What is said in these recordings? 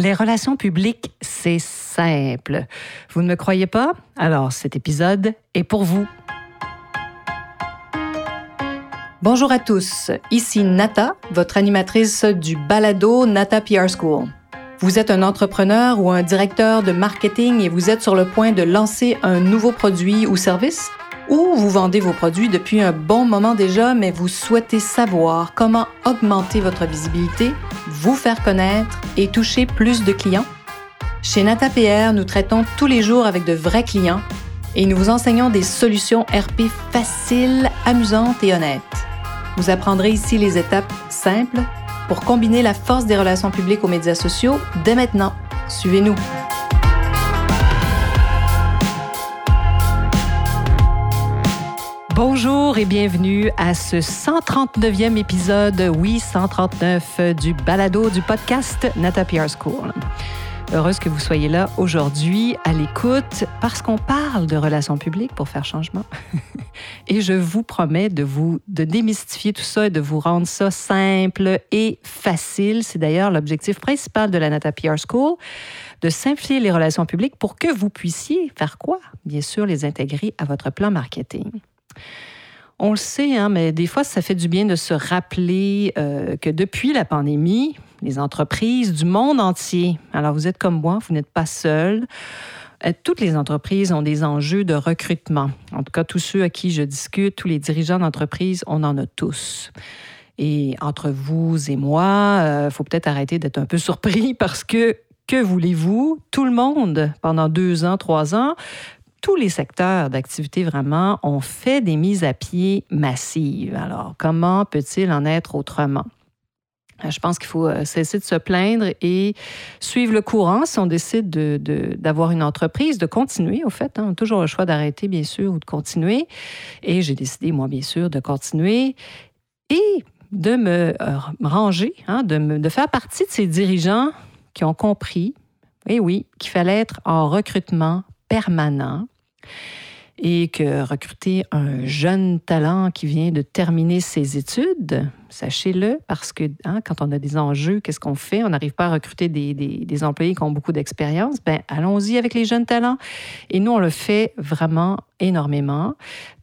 Les relations publiques, c'est simple. Vous ne me croyez pas? Alors cet épisode est pour vous. Bonjour à tous, ici Nata, votre animatrice du balado Nata PR School. Vous êtes un entrepreneur ou un directeur de marketing et vous êtes sur le point de lancer un nouveau produit ou service? Ou vous vendez vos produits depuis un bon moment déjà, mais vous souhaitez savoir comment augmenter votre visibilité, vous faire connaître et toucher plus de clients? Chez NataPR, nous traitons tous les jours avec de vrais clients et nous vous enseignons des solutions RP faciles, amusantes et honnêtes. Vous apprendrez ici les étapes simples pour combiner la force des relations publiques aux médias sociaux dès maintenant. Suivez-nous. Bonjour et bienvenue à ce 139e épisode, oui 139 du balado du podcast Nata PR School. Heureuse que vous soyez là aujourd'hui à l'écoute parce qu'on parle de relations publiques pour faire changement. et je vous promets de vous de démystifier tout ça et de vous rendre ça simple et facile. C'est d'ailleurs l'objectif principal de la Nata PR School de simplifier les relations publiques pour que vous puissiez faire quoi? Bien sûr, les intégrer à votre plan marketing. On le sait, hein, mais des fois, ça fait du bien de se rappeler euh, que depuis la pandémie, les entreprises du monde entier. Alors, vous êtes comme moi, vous n'êtes pas seul. Euh, toutes les entreprises ont des enjeux de recrutement. En tout cas, tous ceux à qui je discute, tous les dirigeants d'entreprise, on en a tous. Et entre vous et moi, il euh, faut peut-être arrêter d'être un peu surpris parce que, que voulez-vous? Tout le monde, pendant deux ans, trois ans, tous les secteurs d'activité vraiment ont fait des mises à pied massives. Alors, comment peut-il en être autrement? Euh, je pense qu'il faut euh, cesser de se plaindre et suivre le courant si on décide d'avoir une entreprise, de continuer, au fait. Hein. On a toujours le choix d'arrêter, bien sûr, ou de continuer. Et j'ai décidé, moi, bien sûr, de continuer et de me euh, ranger, hein, de faire partie de ces dirigeants qui ont compris, et eh oui, qu'il fallait être en recrutement permanent et que recruter un jeune talent qui vient de terminer ses études, sachez-le, parce que hein, quand on a des enjeux, qu'est-ce qu'on fait? On n'arrive pas à recruter des, employés qui ont beaucoup d'expérience. Ben, allons-y avec les jeunes talents. Et nous, on le fait vraiment énormément.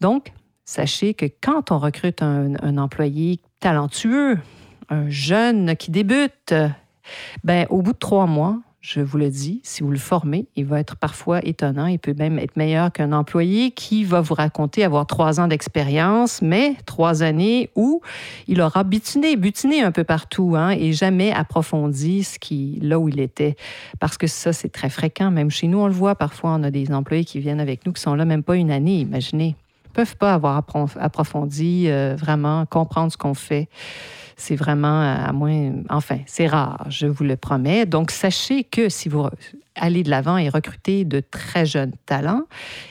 Donc, sachez que quand on recrute un, un employé talentueux, un jeune qui débute, ben, au bout de trois mois, je vous le dis, si vous le formez, il va être parfois étonnant. Il peut même être meilleur qu'un employé qui va vous raconter avoir trois ans d'expérience, mais trois années où il aura butiné, butiné un peu partout hein, et jamais approfondi ce qui, là où il était. Parce que ça, c'est très fréquent. Même chez nous, on le voit parfois. On a des employés qui viennent avec nous qui sont là même pas une année, imaginez. Ils peuvent pas avoir approfondi, euh, vraiment comprendre ce qu'on fait. C'est vraiment à moins, enfin, c'est rare, je vous le promets. Donc, sachez que si vous allez de l'avant et recrutez de très jeunes talents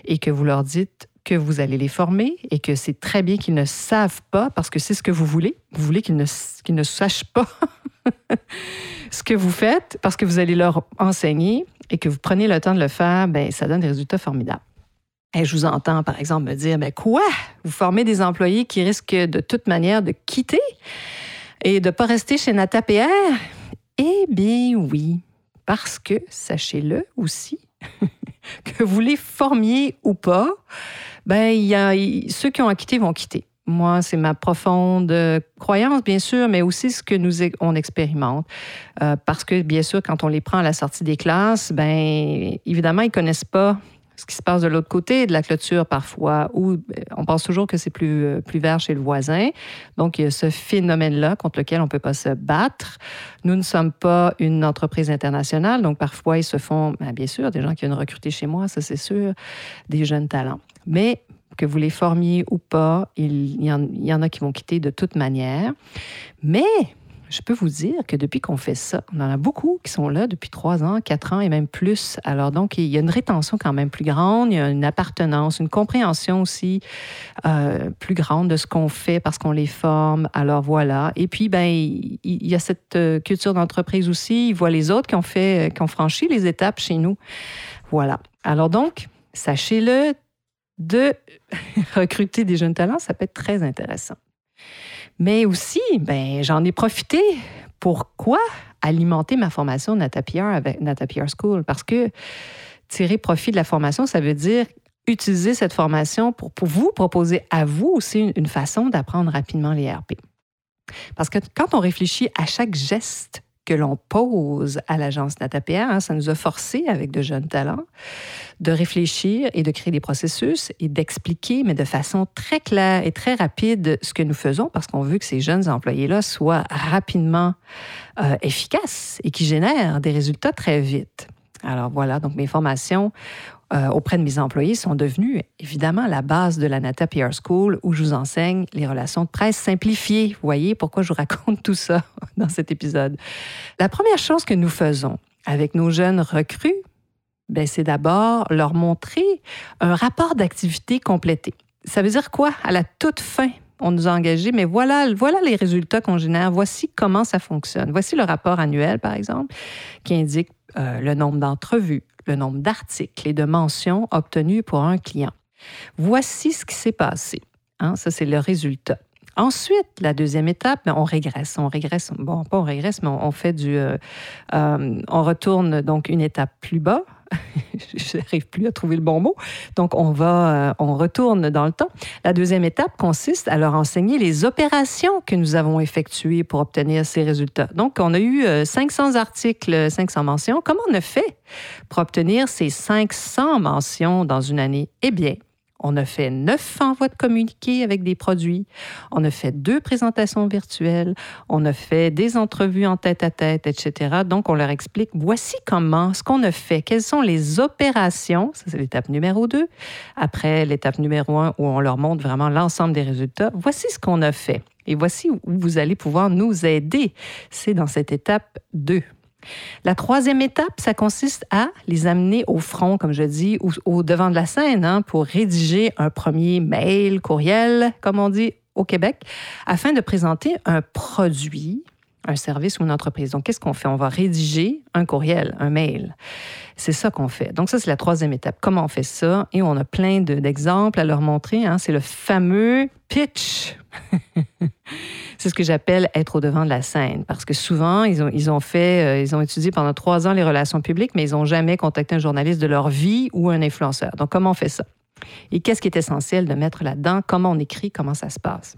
et que vous leur dites que vous allez les former et que c'est très bien qu'ils ne savent pas, parce que c'est ce que vous voulez. Vous voulez qu'ils ne, qu'ils ne sachent pas ce que vous faites, parce que vous allez leur enseigner et que vous prenez le temps de le faire, ben ça donne des résultats formidables. Et je vous entends, par exemple, me dire, mais quoi? Vous formez des employés qui risquent de toute manière de quitter? Et de ne pas rester chez Nata PR? Eh bien oui, parce que, sachez-le aussi, que vous les formiez ou pas, ben, y a, ceux qui ont quitté vont quitter. Moi, c'est ma profonde croyance, bien sûr, mais aussi ce que nous on expérimente. Euh, parce que, bien sûr, quand on les prend à la sortie des classes, ben évidemment, ils connaissent pas ce qui se passe de l'autre côté de la clôture parfois, où euh, on pense toujours que c'est plus, euh, plus vert chez le voisin. Donc, il y a ce phénomène-là contre lequel on ne peut pas se battre. Nous ne sommes pas une entreprise internationale, donc parfois, ils se font, ben, bien sûr, des gens qui viennent recruter chez moi, ça c'est sûr, des jeunes talents. Mais que vous les formiez ou pas, y, en, il y en a qui vont quitter de toute manière. Mais je peux vous dire que depuis qu'on fait ça, on en a beaucoup qui sont là depuis trois ans, quatre ans et même plus. Alors donc, il y a une rétention quand même plus grande, il y a une appartenance, une compréhension aussi euh, plus grande de ce qu'on fait parce qu'on les forme. Alors voilà. Et puis, ben, il y a cette euh, culture d'entreprise aussi. Ils voient les autres qui ont fait, qui ont franchi les étapes chez nous. Voilà. Alors donc, sachez-le, de recruter des jeunes talents, ça peut être très intéressant. Mais aussi, ben, j'en ai profité. Pourquoi? alimenter ma formation Nata avec Nata School parce que tirer profit de la formation, ça veut dire utiliser cette formation pour, pour vous proposer à vous aussi une, façon d'apprendre rapidement les RP. Parce que quand on réfléchit à chaque geste que l'on pose à l'agence NataPR, hein, ça nous a forcé, avec de jeunes talents, de réfléchir et de créer des processus et d'expliquer, mais de façon très claire et très rapide, ce que nous faisons, parce qu'on veut que ces jeunes employés-là soient rapidement euh, efficaces et qui génèrent des résultats très vite. Alors voilà, donc mes formations euh, auprès de mes employés sont devenues évidemment la base de la Nata PR School où je vous enseigne les relations de presse simplifiées. Vous voyez pourquoi je vous raconte tout ça dans cet épisode. La première chose que nous faisons avec nos jeunes recrues, ben, c'est d'abord leur montrer un rapport d'activité complété. Ça veut dire quoi? À la toute fin, on nous a engagés, mais voilà, voilà les résultats qu'on génère. Voici comment ça fonctionne. Voici le rapport annuel, par exemple, qui indique euh, le nombre d'entrevues, le nombre d'articles et de mentions obtenus pour un client. Voici ce qui s'est passé. Hein, ça, c'est le résultat. Ensuite, la deuxième étape, on régresse. On régresse, bon, pas on régresse, mais on, fait du. Euh, euh, on retourne donc une étape plus bas. je n'arrive plus à trouver le bon mot. Donc, on va, euh, on retourne dans le temps. La deuxième étape consiste à leur enseigner les opérations que nous avons effectuées pour obtenir ces résultats. Donc, on a eu 500 articles, 500 mentions. Comment on a fait pour obtenir ces 500 mentions dans une année? Eh bien, on a fait neuf envois de communiqués avec des produits. On a fait deux présentations virtuelles. On a fait des entrevues en tête-à-tête, etc. Donc, on leur explique, voici comment, ce qu'on a fait, quelles sont les opérations. Ça, c'est l'étape numéro deux. Après, l'étape numéro un, où on leur montre vraiment l'ensemble des résultats. Voici ce qu'on a fait. Et voici où vous allez pouvoir nous aider. C'est dans cette étape 2. La troisième étape, ça consiste à les amener au front, comme je dis, ou au devant de la scène, hein, pour rédiger un premier mail, courriel, comme on dit au Québec, afin de présenter un produit, un service ou une entreprise. Donc, qu'est-ce qu'on fait? On va rédiger un courriel, un mail. C'est ça qu'on fait. Donc, ça, c'est la troisième étape. Comment on fait ça? Et on a plein d'exemples à leur montrer. Hein. C'est le fameux pitch. c'est ce que j'appelle être au devant de la scène. Parce que souvent, ils ont, ils ont fait, euh, ils ont étudié pendant trois ans les relations publiques, mais ils n'ont jamais contacté un journaliste de leur vie ou un influenceur. Donc, comment on fait ça? Et qu'est-ce qui est essentiel de mettre là-dedans? Comment on écrit? Comment ça se passe?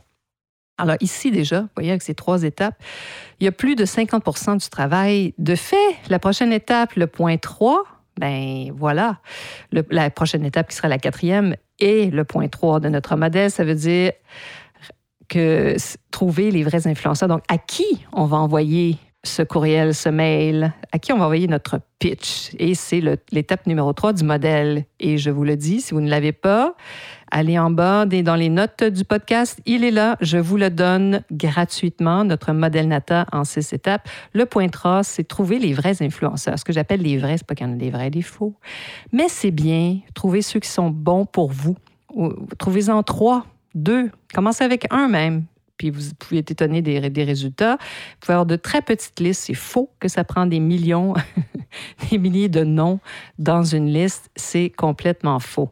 Alors ici déjà, vous voyez avec ces trois étapes, il y a plus de 50% du travail de fait. La prochaine étape, le point 3, ben voilà, la prochaine étape qui sera la quatrième et le point 3 de notre modèle, ça veut dire que trouver les vrais influenceurs. Donc, à qui on va envoyer ce courriel, ce mail, à qui on va envoyer notre pitch? Et c'est l'étape numéro 3 du modèle. Et je vous le dis, si vous ne l'avez pas, allez en bas dans les notes du podcast. Il est là. Je vous le donne gratuitement, notre modèle Nata en six étapes. Le point 3, c'est trouver les vrais influenceurs. Ce que j'appelle les vrais, c'est pas qu'il y en a des vrais et des faux. Mais c'est bien, trouver ceux qui sont bons pour vous. Trouvez-en trois deux, commencez avec un même, puis vous pouvez être étonné des, résultats. Vous pouvez avoir de très petites listes. C'est faux que ça prend des millions, des milliers de noms dans une liste. C'est complètement faux.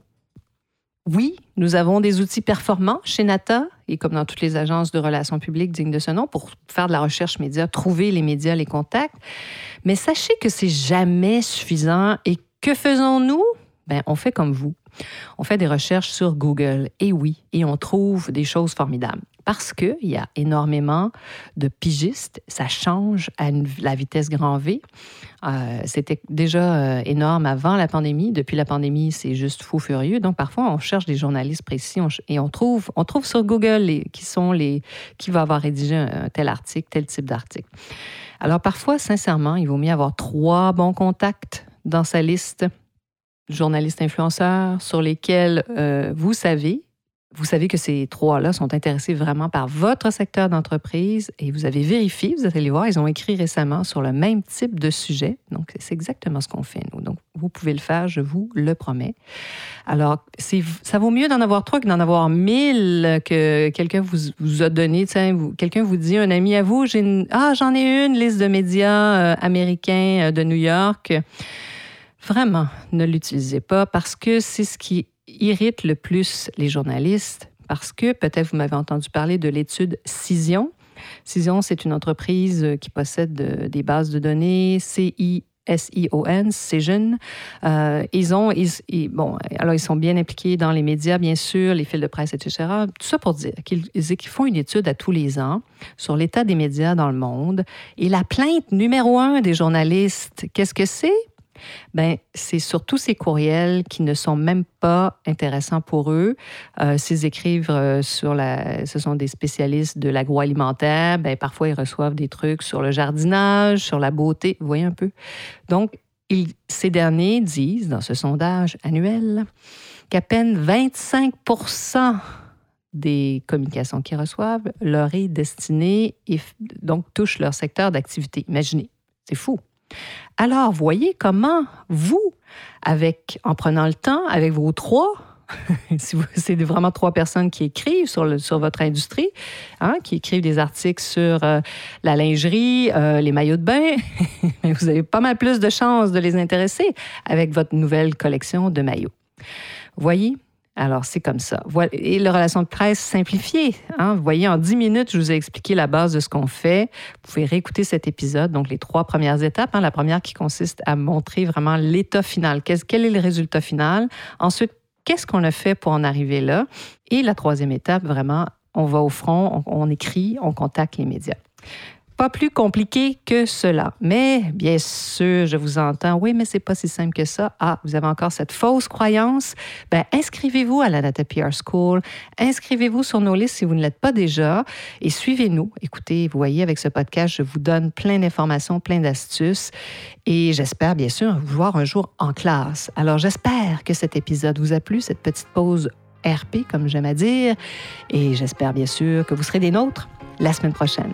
Oui, nous avons des outils performants chez Nata et comme dans toutes les agences de relations publiques dignes de ce nom pour faire de la recherche média, trouver les médias, les contacts. Mais sachez que c'est jamais suffisant et que faisons-nous? Ben, on fait comme vous. On fait des recherches sur Google, et oui, et on trouve des choses formidables. Parce qu'il y a énormément de pigistes, ça change à la vitesse grand V. Euh, c'était déjà euh, énorme avant la pandémie. Depuis la pandémie, c'est juste fou furieux. Donc parfois, on cherche des journalistes précis et on trouve, on trouve sur Google qui sont qui va avoir rédigé un tel article, tel type d'article. Alors parfois, sincèrement, il vaut mieux avoir trois bons contacts dans sa liste journalistes influenceurs sur lesquels euh, vous savez, vous savez que ces trois-là sont intéressés vraiment par votre secteur d'entreprise et vous avez vérifié, vous allez voir, ils ont écrit récemment sur le même type de sujet. Donc, c'est exactement ce qu'on fait, nous. Donc, vous pouvez le faire, je vous le promets. Alors, ça vaut mieux d'en avoir trois que d'en avoir mille que quelqu'un vous, vous, a donné. Quelqu'un vous dit, un ami à vous, ah, j'en ai une liste de médias euh, américains euh, de New York. Vraiment, ne l'utilisez pas parce que c'est ce qui irrite le plus les journalistes. Parce que peut-être vous m'avez entendu parler de l'étude Cision. Cision, c'est une entreprise qui possède des bases de données CI S-I-O-N, Cision. Euh, ils ont, ils, bon, alors ils sont bien impliqués dans les médias, bien sûr, les fils de presse, etc. Tout ça pour dire qu'ils font une étude à tous les ans sur l'état des médias dans le monde. Et la plainte numéro un des journalistes, qu'est-ce que c'est? Ben c'est surtout ces courriels qui ne sont même pas intéressants pour eux. Euh, S'ils écrivent euh, sur la, ce sont des spécialistes de l'agroalimentaire, ben parfois ils reçoivent des trucs sur le jardinage, sur la beauté, vous voyez un peu? Donc ces derniers disent dans ce sondage annuel qu'à peine 25% des communications qu'ils reçoivent leur est destinée et donc touche leur secteur d'activité. Imaginez, c'est fou. Alors, voyez comment vous, avec, en prenant le temps, avec vos trois, si c'est vraiment trois personnes qui écrivent sur, votre industrie, hein, qui écrivent des articles sur euh, la lingerie, euh, les maillots de bain, vous avez pas mal plus de chances de les intéresser avec votre nouvelle collection de maillots. Voyez, alors, c'est comme ça. Et la relation de presse simplifiée. Hein? Vous voyez, en dix minutes, je vous ai expliqué la base de ce qu'on fait. Vous pouvez réécouter cet épisode. Donc, les trois premières étapes. Hein? La première qui consiste à montrer vraiment l'état final. Quel est le résultat final? Ensuite, qu'est-ce qu'on a fait pour en arriver là? Et la troisième étape, vraiment, on va au front, on écrit, on contacte les médias. Pas plus compliqué que cela. Mais bien sûr, je vous entends. Oui, mais c'est pas si simple que ça. Ah, vous avez encore cette fausse croyance. Ben, inscrivez-vous à la Data PR School. Inscrivez-vous sur nos listes si vous ne l'êtes pas déjà et suivez-nous. Écoutez, vous voyez, avec ce podcast, je vous donne plein d'informations, plein d'astuces et j'espère bien sûr vous voir un jour en classe. Alors, j'espère que cet épisode vous a plu, cette petite pause RP, comme j'aime à dire, et j'espère bien sûr que vous serez des nôtres la semaine prochaine.